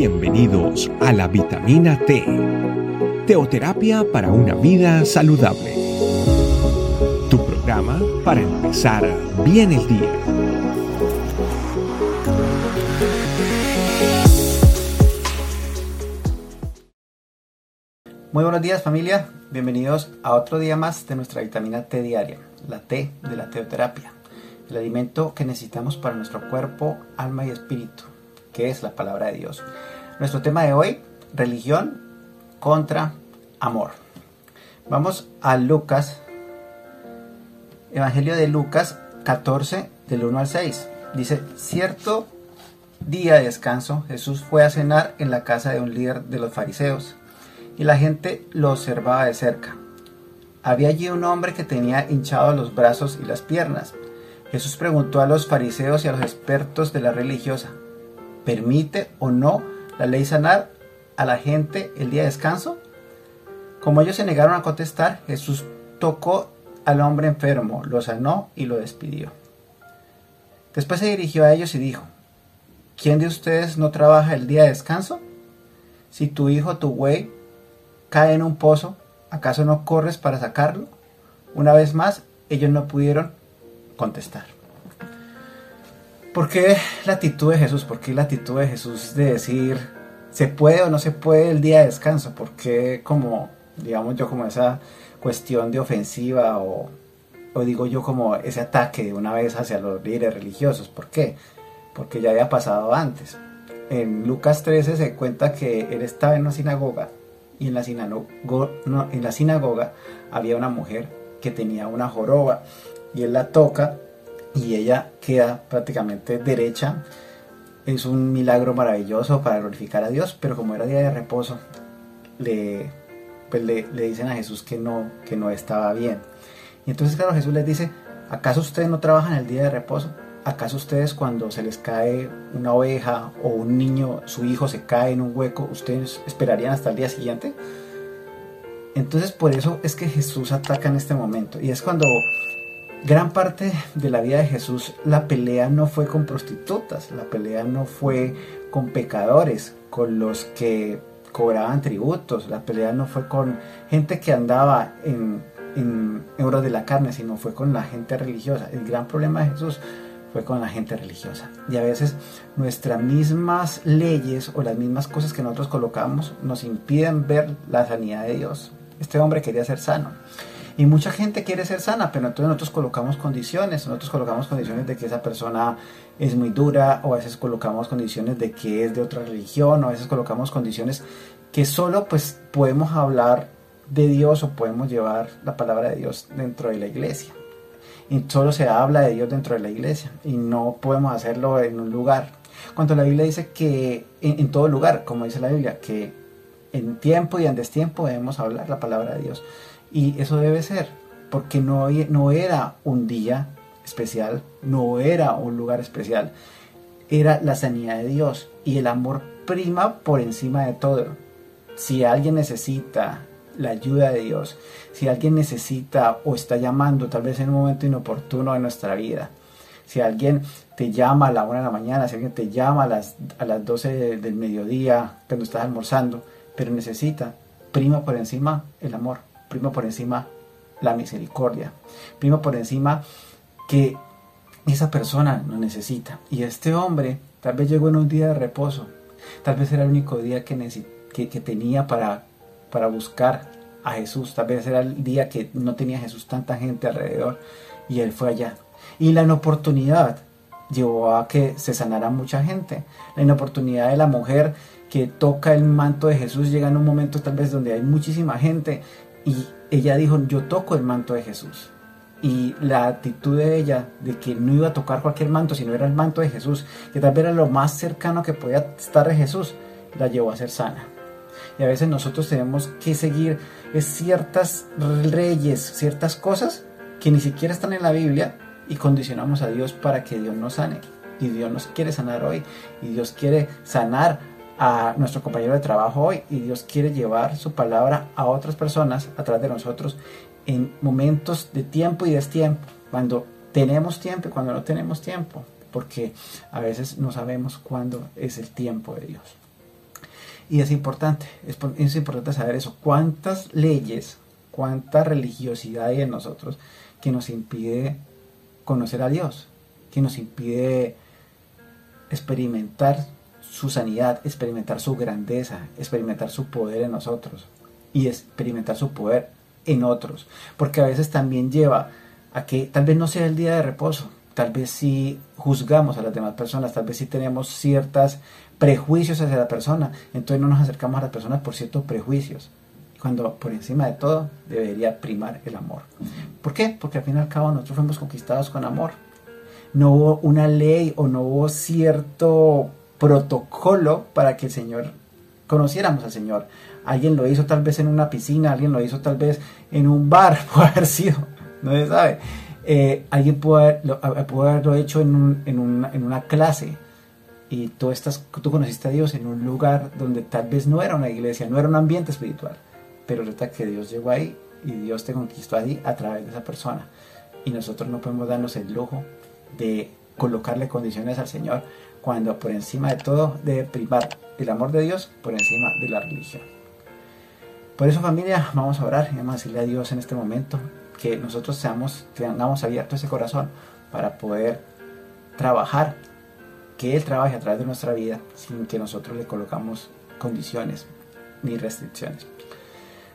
Bienvenidos a la vitamina T, teoterapia para una vida saludable. Tu programa para empezar bien el día. Muy buenos días familia, bienvenidos a otro día más de nuestra vitamina T diaria, la T de la teoterapia, el alimento que necesitamos para nuestro cuerpo, alma y espíritu que es la palabra de Dios. Nuestro tema de hoy, religión contra amor. Vamos a Lucas, Evangelio de Lucas 14, del 1 al 6. Dice, cierto día de descanso, Jesús fue a cenar en la casa de un líder de los fariseos y la gente lo observaba de cerca. Había allí un hombre que tenía hinchados los brazos y las piernas. Jesús preguntó a los fariseos y a los expertos de la religiosa, ¿Permite o no la ley sanar a la gente el día de descanso? Como ellos se negaron a contestar, Jesús tocó al hombre enfermo, lo sanó y lo despidió. Después se dirigió a ellos y dijo, ¿quién de ustedes no trabaja el día de descanso? Si tu hijo, tu güey, cae en un pozo, ¿acaso no corres para sacarlo? Una vez más, ellos no pudieron contestar. ¿Por qué la actitud de Jesús? ¿Por qué la actitud de Jesús de decir, se puede o no se puede el día de descanso? ¿Por qué como, digamos yo, como esa cuestión de ofensiva o, digo yo como ese ataque de una vez hacia los líderes religiosos? ¿Por qué? Porque ya había pasado antes. En Lucas 13 se cuenta que él estaba en una sinagoga y en la sinagoga había una mujer que tenía una joroba y él la toca y ella queda prácticamente derecha. Es un milagro maravilloso para glorificar a Dios, pero como era día de reposo, le, pues le, dicen a Jesús que no, que no estaba bien. Y entonces, claro, Jesús les dice, ¿acaso ustedes no trabajan el día de reposo? ¿Acaso ustedes cuando se les cae una oveja o un niño, su hijo se cae en un hueco, ustedes esperarían hasta el día siguiente? Entonces por eso es que Jesús ataca en este momento. Y es cuando Gran parte de la vida de Jesús, la pelea no fue con prostitutas, la pelea no fue con pecadores, con los que cobraban tributos, la pelea no fue con gente que andaba en, en euros de la carne, sino fue con la gente religiosa. El gran problema de Jesús fue con la gente religiosa. Y a veces nuestras mismas leyes o las mismas cosas que nosotros colocamos nos impiden ver la sanidad de Dios. Este hombre quería ser sano. Y mucha gente quiere ser sana, pero entonces nosotros colocamos condiciones, nosotros colocamos condiciones de que esa persona es muy dura, o a veces colocamos condiciones de que es de otra religión, o a veces colocamos condiciones que solo pues podemos hablar de Dios o podemos llevar la palabra de Dios dentro de la iglesia. Y solo se habla de Dios dentro de la iglesia y no podemos hacerlo en un lugar. Cuando la Biblia dice que en, en todo lugar, como dice la Biblia, que en tiempo y en destiempo debemos hablar la palabra de Dios. Y eso debe ser, porque no, no era un día especial, no era un lugar especial, era la sanidad de Dios y el amor prima por encima de todo. Si alguien necesita la ayuda de Dios, si alguien necesita o está llamando tal vez en un momento inoportuno de nuestra vida, si alguien te llama a la una de la mañana, si alguien te llama a las, a las 12 del mediodía cuando estás almorzando, pero necesita, prima por encima el amor primo por encima la misericordia, primo por encima que esa persona lo necesita. Y este hombre tal vez llegó en un día de reposo, tal vez era el único día que, que, tenía para, para buscar a Jesús, tal vez era el día que no tenía Jesús tanta gente alrededor y él fue allá. Y la inoportunidad llevó a que se sanara mucha gente. La inoportunidad de la mujer que toca el manto de Jesús llega en un momento tal vez donde hay muchísima gente y ella dijo, yo toco el manto de Jesús. Y la actitud de ella de que no iba a tocar cualquier manto, sino era el manto de Jesús, que tal vez era lo más cercano que podía estar de Jesús, la llevó a ser sana. Y a veces nosotros tenemos que seguir ciertas leyes, ciertas cosas que ni siquiera están en la Biblia y condicionamos a Dios para que Dios nos sane. Y Dios nos quiere sanar hoy. Y Dios quiere sanar a nuestro compañero de trabajo hoy y Dios quiere llevar su palabra a otras personas a través de nosotros en momentos de tiempo y destiempo, cuando tenemos tiempo y cuando no tenemos tiempo, porque a veces no sabemos cuándo es el tiempo de Dios. Y es importante, es, es importante saber eso. ¿Cuántas leyes, cuánta religiosidad hay en nosotros que nos impide conocer a Dios? Que nos impide experimentar su sanidad, experimentar su grandeza, experimentar su poder en nosotros y experimentar su poder en otros. Porque a veces también lleva a que tal vez no sea el día de reposo, tal vez si juzgamos a las demás personas, tal vez si tenemos ciertos prejuicios hacia la persona, entonces no nos acercamos a las personas por ciertos prejuicios, cuando por encima de todo debería primar el amor. ¿Por qué? Porque al fin y al cabo nosotros fuimos conquistados con amor. No hubo una ley o no hubo cierto protocolo para que el Señor conociéramos al Señor. Alguien lo hizo tal vez en una piscina, alguien lo hizo tal vez en un bar, puede haber sido, no se sabe. Eh, alguien pudo, haberlo hecho en, en, una, clase y tú, estás, tú conociste a Dios en un lugar donde tal vez no era una iglesia, no era un ambiente espiritual, pero resulta que Dios llegó ahí y Dios te conquistó ahí a través de esa persona. Y nosotros no podemos darnos el lujo de colocarle condiciones al Señor cuando por encima de todo debe primar el amor de Dios por encima de la religión. Por eso familia, vamos a orar y vamos a decirle a Dios en este momento que nosotros seamos, tengamos abierto ese corazón para poder trabajar, que Él trabaje a través de nuestra vida sin que nosotros le colocamos condiciones ni restricciones.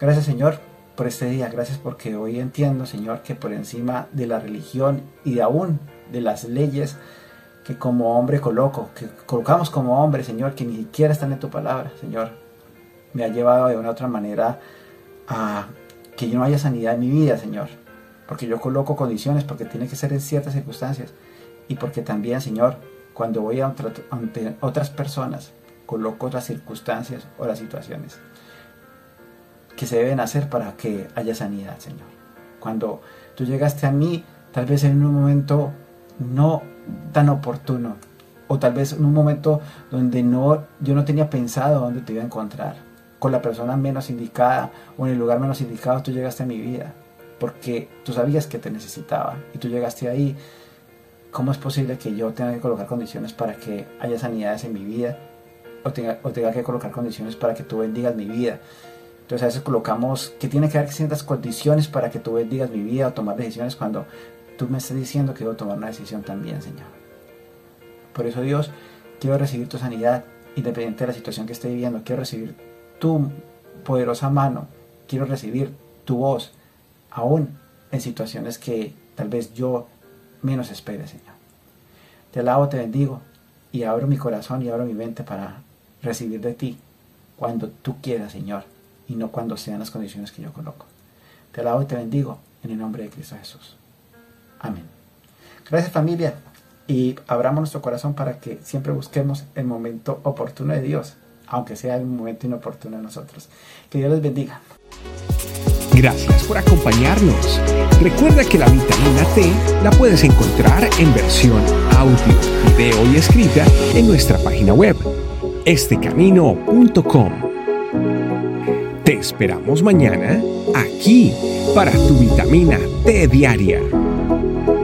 Gracias Señor por este día, gracias porque hoy entiendo Señor que por encima de la religión y de aún de las leyes que como hombre coloco, que colocamos como hombre Señor, que ni siquiera están en tu palabra Señor, me ha llevado de una otra manera a que yo no haya sanidad en mi vida, Señor. Porque yo coloco condiciones, porque tiene que ser en ciertas circunstancias. Y porque también, Señor, cuando voy ante otras personas, coloco otras circunstancias o las situaciones que se deben hacer para que haya sanidad, Señor. Cuando tú llegaste a mí, tal vez en un momento no tan oportuno, o tal vez en un momento donde no, yo no tenía pensado dónde te iba a encontrar con la persona menos indicada o en el lugar menos indicado tú llegaste a mi vida, porque tú sabías que te necesitaba y tú llegaste ahí. ¿Cómo es posible que yo tenga que colocar condiciones para que haya sanidades en mi vida o tenga, o tenga que colocar condiciones para que tú bendigas mi vida? Entonces a veces colocamos que tiene que haber ciertas condiciones para que tú bendigas mi vida o tomar decisiones cuando tú me estás diciendo que debo tomar una decisión también, Señor. Por eso Dios, quiero recibir tu sanidad independiente de la situación que esté viviendo. Quiero recibir tu poderosa mano, quiero recibir tu voz, aún en situaciones que tal vez yo menos espere, Señor. Te alabo, te bendigo y abro mi corazón y abro mi mente para recibir de ti cuando tú quieras, Señor, y no cuando sean las condiciones que yo coloco. Te alabo y te bendigo en el nombre de Cristo Jesús. Amén. Gracias familia y abramos nuestro corazón para que siempre busquemos el momento oportuno de Dios aunque sea un momento inoportuno a nosotros. Que Dios les bendiga. Gracias por acompañarnos. Recuerda que la vitamina T la puedes encontrar en versión audio, video y escrita en nuestra página web, estecamino.com. Te esperamos mañana aquí para tu vitamina T diaria.